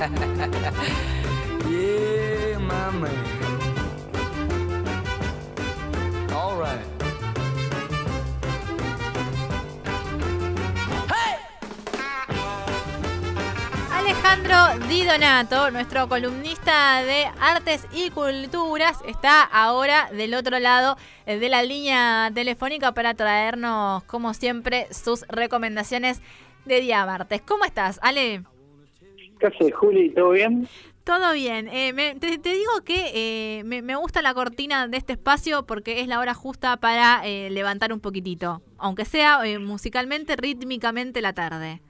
yeah, my. All right. Alejandro Di Donato, nuestro columnista de artes y culturas, está ahora del otro lado de la línea telefónica para traernos, como siempre, sus recomendaciones de día martes. ¿Cómo estás, Ale? ¿Qué haces, Juli? ¿Todo bien? Todo bien. Eh, te, digo que eh, me, gusta la cortina de este espacio porque es la hora justa para levantar un poquitito, aunque sea musicalmente, rítmicamente la tarde.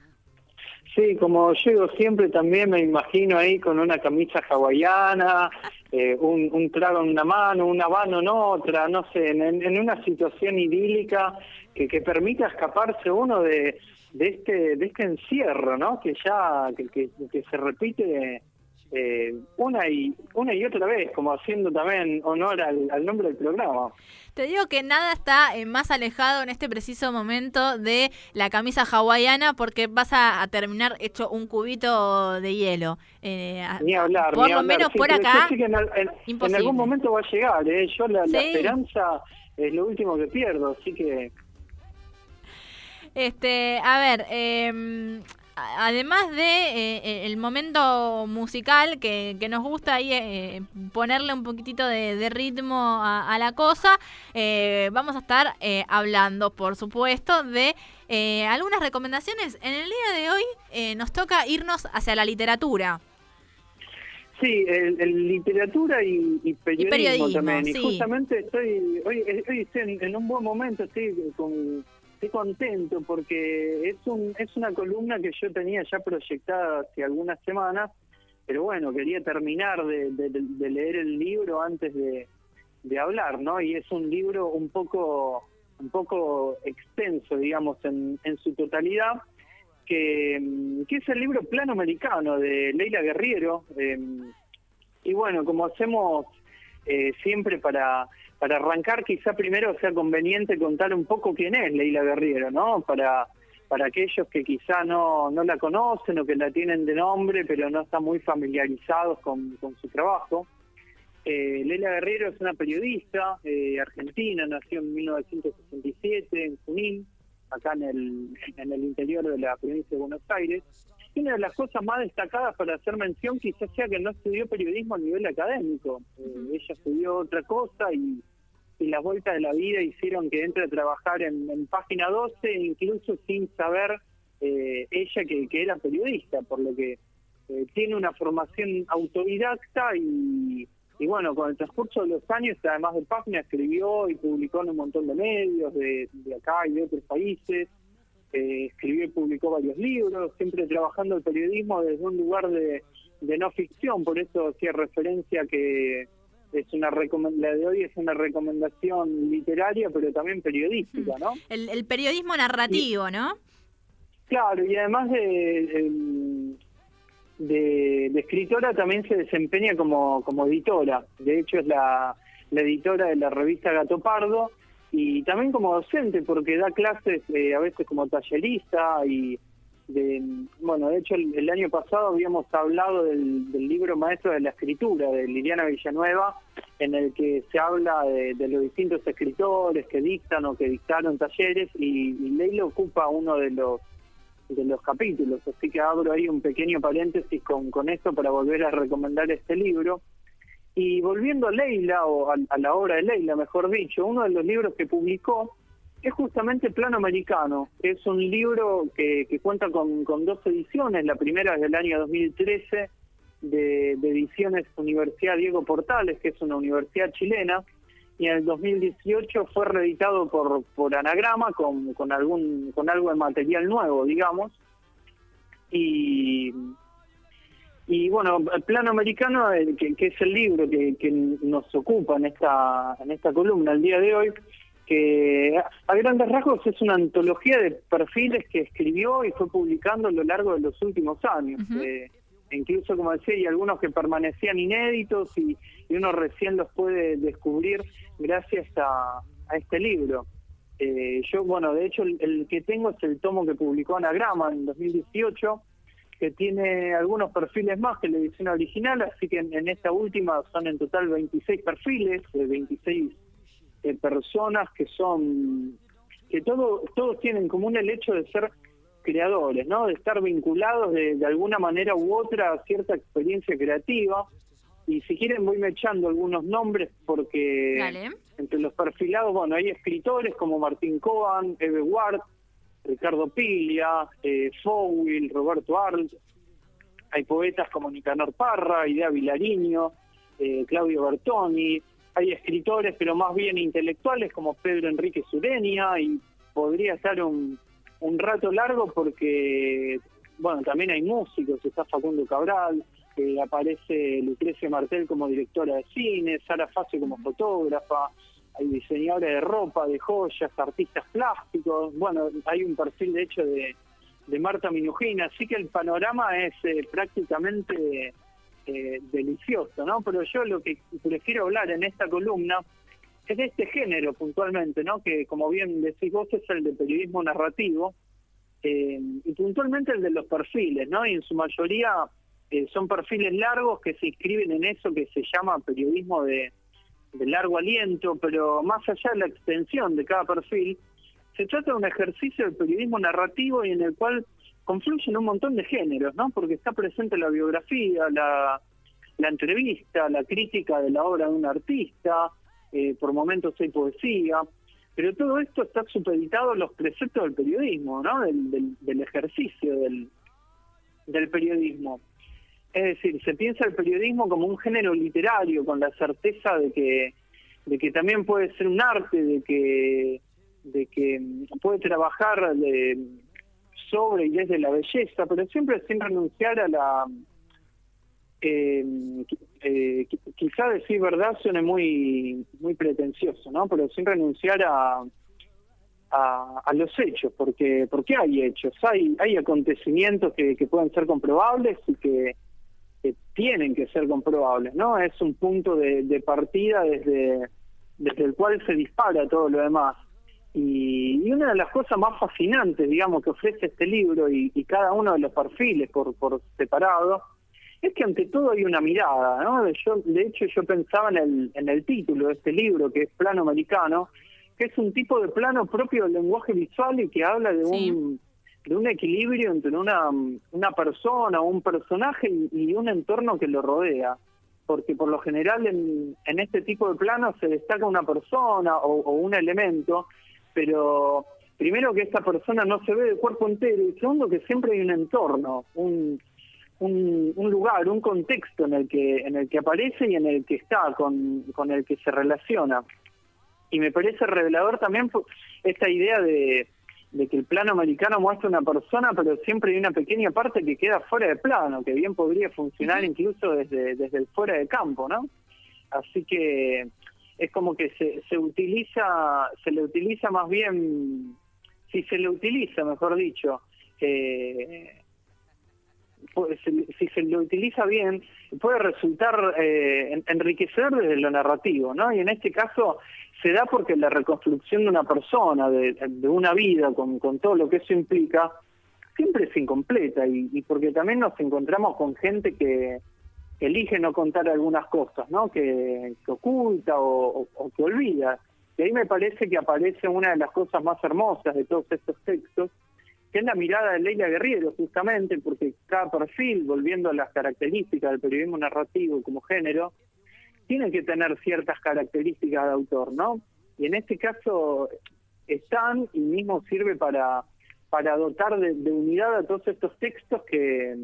Sí, como llego siempre también me imagino ahí con una camisa hawaiana, eh, un, un, trago en una mano, un habano en otra, no sé, en, una situación idílica que, que permita escaparse uno de, de este de este encierro, ¿no? Que ya que, que, que se repite eh, una y una y otra vez, como haciendo también honor al, nombre del programa. Te digo que nada está eh, más alejado en este preciso momento de la camisa hawaiana porque vas a, terminar hecho un cubito de hielo. Eh, ni hablar, por lo menos por acá. en, algún momento va a llegar, yo la, la esperanza es lo último que pierdo, así que este, a ver, eh, además de eh, eh, el momento musical que, nos gusta ahí eh, ponerle un poquitito de, ritmo a, la cosa, vamos a estar hablando, por supuesto, de algunas recomendaciones. En el día de hoy nos toca irnos hacia la literatura. Sí, el, literatura y, periodismo, también. Y justamente estoy, hoy, estoy en, en un buen momento, estoy con estoy contento porque es un es una columna que yo tenía ya proyectada hace algunas semanas, pero bueno, quería terminar de, leer el libro antes de, hablar, ¿no? Y es un libro un poco un poco extenso, digamos, en, en su totalidad, que, que, es el libro Plano Americano de Leila Guerriero. Eh, y bueno, como hacemos eh, siempre para para arrancar quizá primero sea conveniente contar un poco quién es Leila Guerriero, ¿no? Para, para aquellos que quizá no, no la conocen o que la tienen de nombre, pero no están muy familiarizados con, su trabajo. Eh, Leila Guerriero es una periodista eh, argentina, nació en 1967 en Junín, acá en el, en el interior de la provincia de Buenos Aires. Y una de las cosas más destacadas para hacer mención quizás sea que no estudió periodismo a nivel académico. Eh, ella estudió otra cosa y y las vueltas de la vida hicieron que entre a trabajar en, Página 12, incluso sin saber eh, ella que, era periodista, por lo que eh, tiene una formación autodidacta y, bueno, con el transcurso de los años, además de Página, escribió y publicó en un montón de medios de, acá y de otros países. Eh, escribió y publicó varios libros, siempre trabajando el periodismo desde un lugar de, de no ficción, por eso hacía referencia que es una la de hoy es una recomendación literaria, pero también periodística, ¿no? El, periodismo narrativo, ¿no? Claro, y además de, de, escritora también se desempeña como, como editora. De hecho, es la, la editora de la revista Gato Pardo y también como docente, porque da clases eh, a veces como tallerista y bueno, de hecho el, año pasado habíamos hablado del, libro Maestro de la Escritura de Liliana Villanueva, en el que se habla de, los distintos escritores que dictan o que dictaron talleres y, Leila ocupa uno de los de los capítulos, así que abro ahí un pequeño paréntesis con, con esto para volver a recomendar este libro. Y volviendo a Leila, o a, la obra de Leila, mejor dicho, uno de los libros que publicó es justamente Plano Americano. Es un libro que, cuenta con, dos ediciones. La primera es del año 2013 de, Ediciones Universidad Diego Portales, que es una universidad chilena. Y en el 2018 fue reeditado por, por Anagrama con, con, algún, con algo de material nuevo, digamos. Y, y bueno, el Plano Americano, eh, que, que es el libro que, que nos ocupa en esta, en esta columna el día de hoy, que a grandes rasgos es una antología de perfiles que escribió y fue publicando a lo largo de los últimos años. Eh, incluso, como decía, hay algunos que permanecían inéditos y, uno recién los puede descubrir gracias a, este libro. Eh, yo, bueno, de hecho, el, que tengo es el tomo que publicó Anagrama en 2018, que tiene algunos perfiles más que la edición original, así que en, esta última son en total 26 perfiles, de 26 eh, personas que son, que todo, todos tienen en común el hecho de ser creadores, ¿no? De estar vinculados de, alguna manera u otra a cierta experiencia creativa. Y si quieren voy echando algunos nombres porque entre los perfilados, bueno, hay escritores como Martín Coan, Eve Ward, Ricardo Piglia, eh, Fowil, Roberto Arlt, hay poetas como Nicanor Parra, Idea Vilariño, eh, Claudio Bertoni, hay escritores pero más bien intelectuales como Pedro Enrique Sureña y podría estar un, un rato largo porque, bueno, también hay músicos, está Facundo Cabral, aparece Lucrecia Martel como directora de cine, Sara Facio como fotógrafa, hay diseñadores de ropa, de joyas, artistas plásticos, bueno, hay un perfil de hecho de, Marta Minujina, así que el panorama es eh, prácticamente eh, delicioso, ¿no? Pero yo lo que prefiero hablar en esta columna es de este género puntualmente, ¿no? Que como bien decís vos es el de periodismo narrativo eh, y puntualmente el de los perfiles, ¿no? Y en su mayoría son perfiles largos que se inscriben en eso que se llama periodismo de de largo aliento, pero más allá de la extensión de cada perfil, se trata de un ejercicio de periodismo narrativo y en el cual confluyen un montón de géneros, ¿no? Porque está presente la biografía, la, la entrevista, la crítica de la obra de un artista, eh, por momentos hay poesía, pero todo esto está supeditado a los preceptos del periodismo, ¿no? Del, del, ejercicio del, del periodismo. Es decir, se piensa el periodismo como un género literario, con la certeza de que, de que también puede ser un arte, de que, de que puede trabajar sobre y desde la belleza, pero siempre sin renunciar a la... Eh, eh, quizá decir verdad suene muy muy pretencioso, ¿no? Pero sin renunciar a, a, los hechos, porque porque hay hechos, hay hay acontecimientos que, que pueden ser comprobables y que tienen que ser comprobables, ¿no? Es un punto de, partida desde, desde el cual se dispara todo lo demás. Y, una de las cosas más fascinantes, digamos, que ofrece este libro y, cada uno de los perfiles por, por separado, es que ante todo hay una mirada, ¿no? Yo, de hecho, yo pensaba en el, en el título de este libro, que es Plano Americano, que es un tipo de plano propio del lenguaje visual y que habla de un de un equilibrio entre una, una persona un personaje y, un entorno que lo rodea. Porque por lo general en, en este tipo de planos se destaca una persona o, un elemento, pero primero que esta persona no se ve de cuerpo entero y segundo que siempre hay un entorno, un, un, un, lugar, un contexto en el que en el que aparece y en el que está, con, con el que se relaciona. Y me parece revelador también esta idea de, de que el plano americano muestra una persona, pero siempre hay una pequeña parte que queda fuera de plano, que bien podría funcionar incluso desde, desde el fuera de campo, ¿no? Así que es como que se, se utiliza, se le utiliza más bien, si se le utiliza, mejor dicho, eh, si se le utiliza bien, puede resultar eh, enriquecedor desde lo narrativo, ¿no? Y en este caso se da porque la reconstrucción de una persona, de, una vida, con, todo lo que eso implica, siempre es incompleta y, porque también nos encontramos con gente que elige no contar algunas cosas, ¿no? Que, oculta o, que olvida. Y ahí me parece que aparece una de las cosas más hermosas de todos estos textos, que es la mirada de Leila Guerriero, justamente, porque cada perfil, volviendo a las características del periodismo narrativo como género, tiene que tener ciertas características de autor, ¿no? Y en este caso están y mismo sirve para, para dotar de, unidad a todos estos textos que,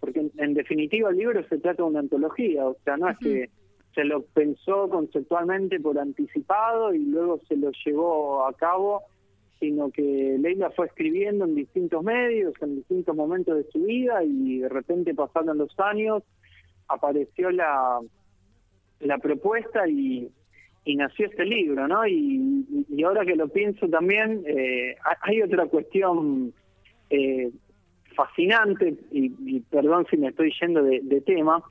porque en, definitiva el libro se trata de una antología, o sea, no es que se lo pensó conceptualmente por anticipado y luego se lo llevó a cabo, sino que Leila fue escribiendo en distintos medios, en distintos momentos de su vida y de repente pasaron los años, apareció la, la propuesta y, y nació este libro, ¿no? Y, ahora que lo pienso también, eh, hay otra cuestión eh, fascinante, y, perdón si me estoy yendo de, tema,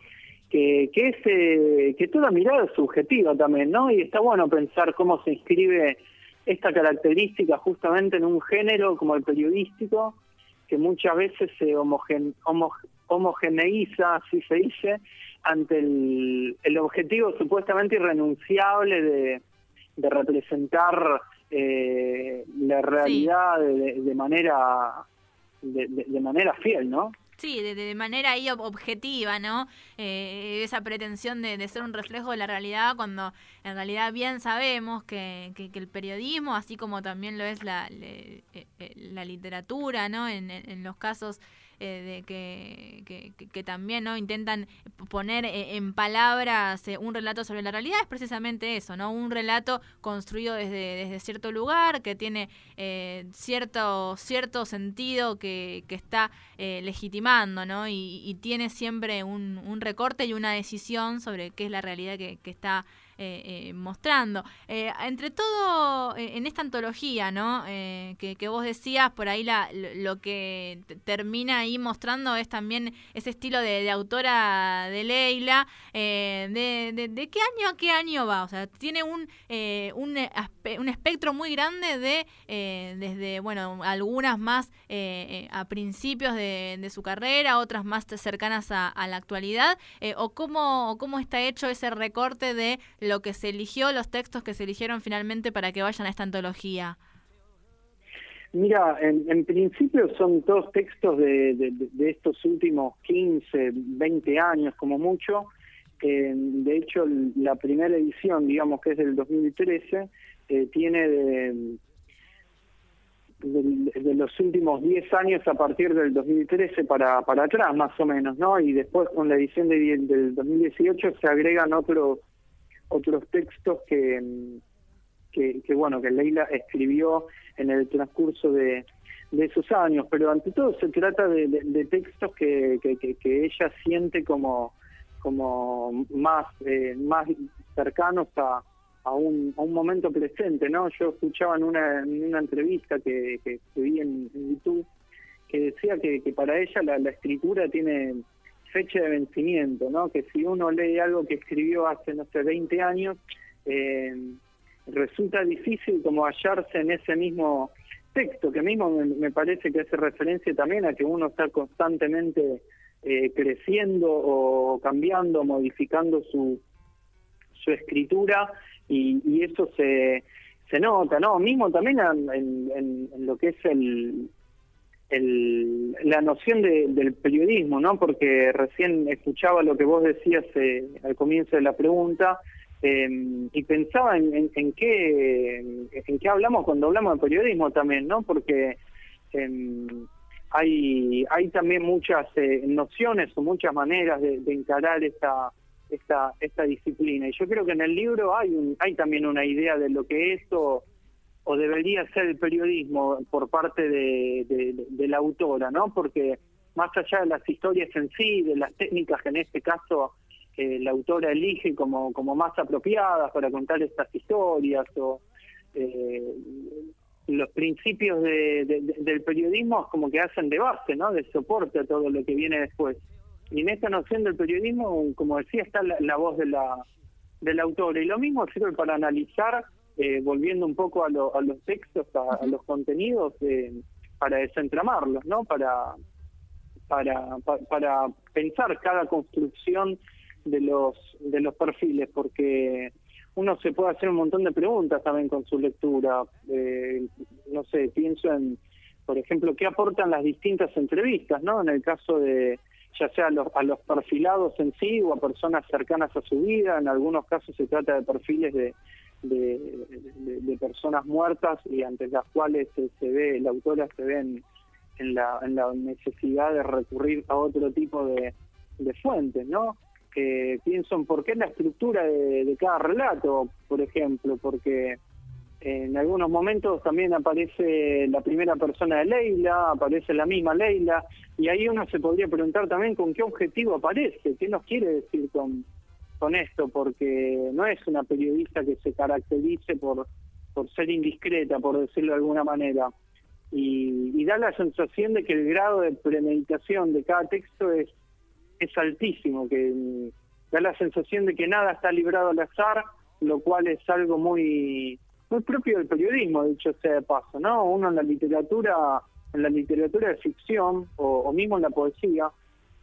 que, que es eh, que toda mirada es subjetiva también, ¿no? Y está bueno pensar cómo se inscribe esta característica justamente en un género como el periodístico, que muchas veces se homogen, homogeneiza, así se dice, ante el, el objetivo supuestamente irrenunciable de, de representar eh, la realidad de, manera de, de, manera fiel, ¿no? Sí, de, manera ahí objetiva, ¿no? Eh, esa pretensión de, ser un reflejo de la realidad cuando en realidad bien sabemos que, que, el periodismo, así como también lo es la, eh, la literatura, ¿no? En, en los casos eh, de que, que, también no intentan poner eh, en palabras eh, un relato sobre la realidad es precisamente eso no un relato construido desde, desde cierto lugar que tiene cierto cierto sentido que, que está legitimando no y, tiene siempre un, un recorte y una decisión sobre qué es la realidad que, que está eh, eh, mostrando. Eh, entre todo, en esta antología, ¿no? Que, vos decías, por ahí la, lo que termina ahí mostrando es también ese estilo de, autora de Leila. De, de, qué año a qué año va? O sea, tiene un, un, un espectro muy grande de, desde, bueno, algunas más a principios de, su carrera, otras más cercanas a, la actualidad, o, cómo, o cómo está hecho ese recorte de lo que se eligió, los textos que se eligieron finalmente para que vayan a esta antología? Mira, en, principio son todos textos de, estos últimos 15, 20 años como mucho. de hecho, la primera edición, digamos que es del 2013, eh, tiene de, de, los últimos 10 años a partir del 2013 para, para atrás, más o menos, ¿no? Y después con la edición de, del 2018 se agregan otros otros textos que, que, bueno, que Leila escribió en el transcurso de, de esos años, pero ante todo se trata de, de, textos que, que, ella siente como, como más, eh, más cercanos a, a, un, a un momento presente, ¿no? Yo escuchaba en una, en una entrevista que, que, vi en, YouTube que decía que, que para ella la, la escritura tiene fecha de vencimiento, ¿no? Que si uno lee algo que escribió hace, no sé, 20 años, eh, resulta difícil como hallarse en ese mismo texto, que mismo me, parece que hace referencia también a que uno está constantemente eh, creciendo o cambiando, modificando su, su escritura y, eso se, se nota, ¿no? Mismo también en lo que es el, el, la noción de, del periodismo, ¿no? Porque recién escuchaba lo que vos decías eh, al comienzo de la pregunta em, y pensaba en, en, qué en qué hablamos cuando hablamos de periodismo también, ¿no? Porque em, hay hay también muchas eh, nociones o muchas maneras de, de, encarar esta esta esta disciplina y yo creo que en el libro hay un, hay también una idea de lo que esto o debería ser el periodismo por parte de, la autora, ¿no? Porque más allá de las historias en sí, de las técnicas que en este caso eh, la autora elige como, como más apropiadas para contar estas historias o eh, los principios del periodismo como que hacen de base, ¿no? De soporte a todo lo que viene después. Y en esta noción del periodismo, como decía, está la, voz de la, de la autora. Y lo mismo sirve para analizar eh, volviendo un poco a, los textos, a, los contenidos, eh, para desentramarlos, ¿no? Para, para, para pensar cada construcción de los, de los perfiles, porque uno se puede hacer un montón de preguntas también con su lectura. Eh, no sé, pienso en, por ejemplo, qué aportan las distintas entrevistas, ¿no? En el caso de, ya sea a los, a los perfilados en sí o a personas cercanas a su vida, en algunos casos se trata de perfiles de, de, personas muertas y ante las cuales se, ve, la autora se ve en, la, en la necesidad de recurrir a otro tipo de, fuentes, ¿no? Que pienso en por qué la estructura de, cada relato, por ejemplo, porque en algunos momentos también aparece la primera persona de Leila, aparece la misma Leila, y ahí uno se podría preguntar también con qué objetivo aparece, qué nos quiere decir con, con esto, porque no es una periodista que se caracterice por, por ser indiscreta, por decirlo de alguna manera. Y, da la sensación de que el grado de premeditación de cada texto es, es altísimo, que mm, da la sensación de que nada está librado al azar, lo cual es algo muy muy propio del periodismo, dicho sea de paso, ¿no? Uno en la literatura en la literatura de ficción o, mismo en la poesía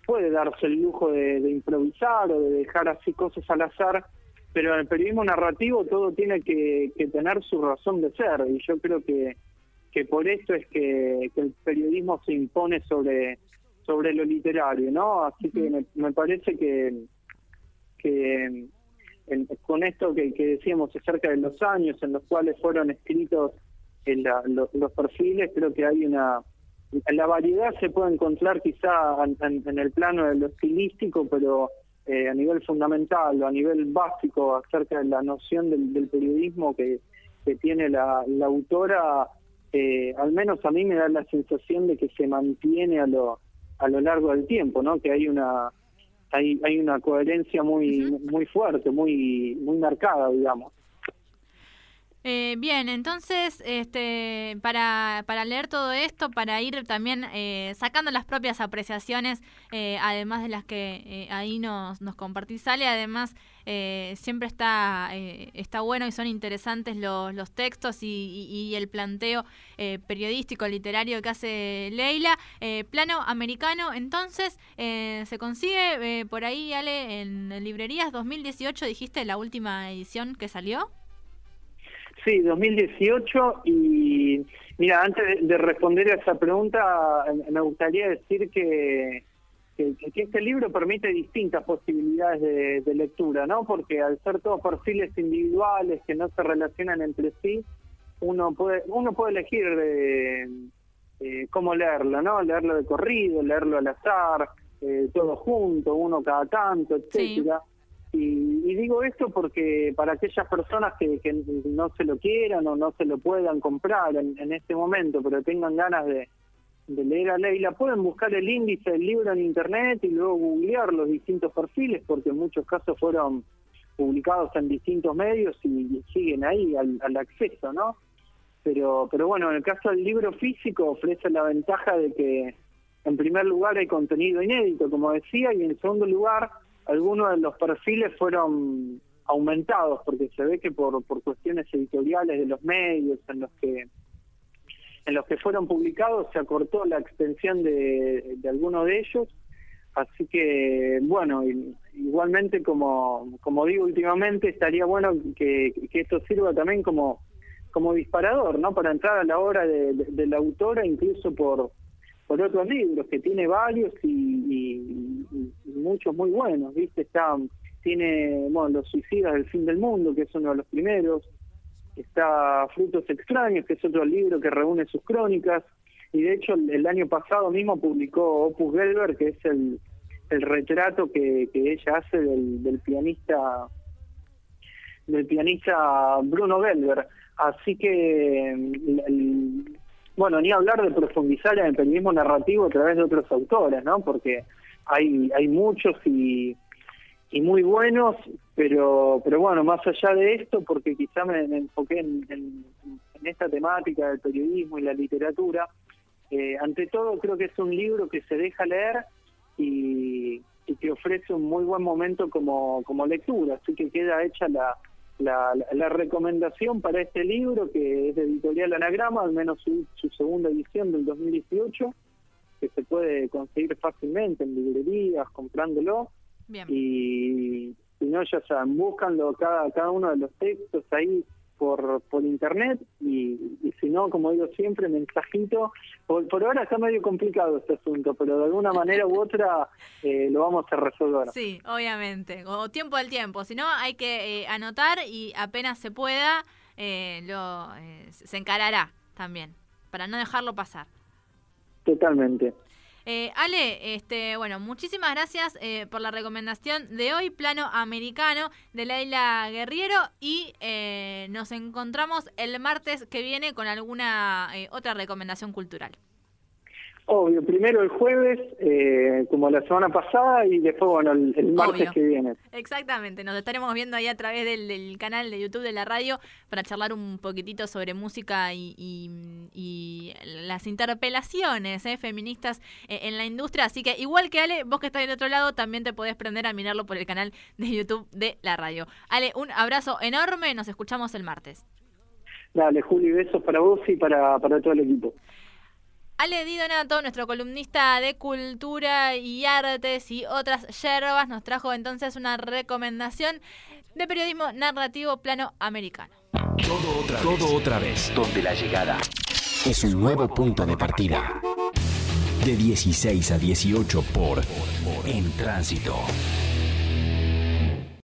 puede darse el lujo de, improvisar o de dejar así cosas al azar, pero en el periodismo narrativo todo tiene que, tener su razón de ser y yo creo que, que por esto es que, el periodismo se impone sobre, sobre lo literario, ¿no? Así que me, parece que, que con esto que, que decíamos acerca de los años en los cuales fueron escritos en los, perfiles, creo que hay una... La variedad se puede encontrar quizá en, el plano de lo estilístico, pero eh, a nivel fundamental o a nivel básico acerca de la noción del, periodismo que, que tiene la, la autora, eh, al menos a mí me da la sensación de que se mantiene a lo, a lo largo del tiempo, ¿no? Que hay una hay, hay una coherencia muy muy fuerte, muy muy marcada, digamos. Eh, bien, entonces, este, para, para leer todo esto, para ir también eh, sacando las propias apreciaciones, eh, además de las que ahí nos, nos compartís, sale, además siempre está, está bueno y son interesantes los, los textos y, el planteo periodístico, literario que hace Leila. plano americano, entonces, se consigue por ahí, Ale, en librerías 2018, dijiste la última edición que salió. Sí, 2018 y mira, antes de responder a esa pregunta, me gustaría decir que, que, este libro permite distintas posibilidades de, lectura, ¿no? Porque al ser todos perfiles individuales que no se relacionan entre sí, uno puede uno puede elegir de, eh, cómo leerlo, ¿no? Leerlo de corrido, leerlo al azar, eh, todo junto, uno cada tanto, etcétera. Y, digo esto porque para aquellas personas que, no se lo quieran o no se lo puedan comprar en, este momento, pero tengan ganas de, leer a Leila, pueden buscar el índice del libro en internet y luego googlear los distintos perfiles, porque en muchos casos fueron publicados en distintos medios y, siguen ahí al, al, acceso, ¿no? Pero, pero bueno, en el caso del libro físico ofrece la ventaja de que, en primer lugar, hay contenido inédito, como decía, y en segundo lugar, algunos de los perfiles fueron aumentados porque se ve que por, por cuestiones editoriales de los medios en los que en los que fueron publicados se acortó la extensión de, de algunos de ellos. Así que bueno igualmente como como digo últimamente estaría bueno que, que esto sirva también como como disparador no para entrar a la obra de, de la autora incluso por por otros libros, que tiene varios y, muchos muy buenos, ¿viste? Está, tiene, bueno, Los Suicidas del Fin del Mundo, que es uno de los primeros, está Frutos Extraños, que es otro libro que reúne sus crónicas, y de hecho el, año pasado mismo publicó Opus Gelber, que es el, el retrato que, que ella hace del, del pianista del pianista Bruno Gelber. Así que bueno, ni hablar de profundizar en el periodismo narrativo a través de otros autores, ¿no? Porque hay, hay muchos y, y muy buenos, pero, pero bueno, más allá de esto, porque quizá me, enfoqué en, esta temática del periodismo y la literatura, eh, ante todo creo que es un libro que se deja leer y, y que ofrece un muy buen momento como, como lectura, así que queda hecha la, la, la, recomendación para este libro, que es de Editorial Anagrama, al menos su, segunda edición del 2018, que se puede conseguir fácilmente en librerías, comprándolo. Y si no, ya saben, búscanlo cada, cada uno de los textos ahí por, por internet y, si no, como digo siempre, mensajito. Por, por ahora está medio complicado este asunto, pero de alguna manera u otra eh, lo vamos a resolver. Sí, obviamente, o tiempo al tiempo. Si no, hay que eh, anotar y apenas se pueda, eh, lo se encarará también, para no dejarlo pasar. Totalmente. Eh, Ale, este, bueno, muchísimas gracias eh, por la recomendación de hoy, Plano Americano de Laila Guerriero y eh, nos encontramos el martes que viene con alguna otra recomendación cultural. Obvio, primero el jueves, eh, como la semana pasada, y después, bueno, el, martes que viene. Exactamente, nos estaremos viendo ahí a través del, canal de YouTube de la radio para charlar un poquitito sobre música y, las interpelaciones eh, feministas eh, en la industria. Así que, igual que Ale, vos que estás del otro lado, también te podés prender a mirarlo por el canal de YouTube de la radio. Ale, un abrazo enorme, nos escuchamos el martes. Dale, Juli, besos para vos y para, para todo el equipo. Ale Di Donato, nuestro columnista de cultura y artes y otras yerbas, nos trajo entonces una recomendación de periodismo narrativo plano americano. Todo otra, Todo otra vez, donde la llegada es un nuevo punto de partida. De 16 a 18 por En Tránsito.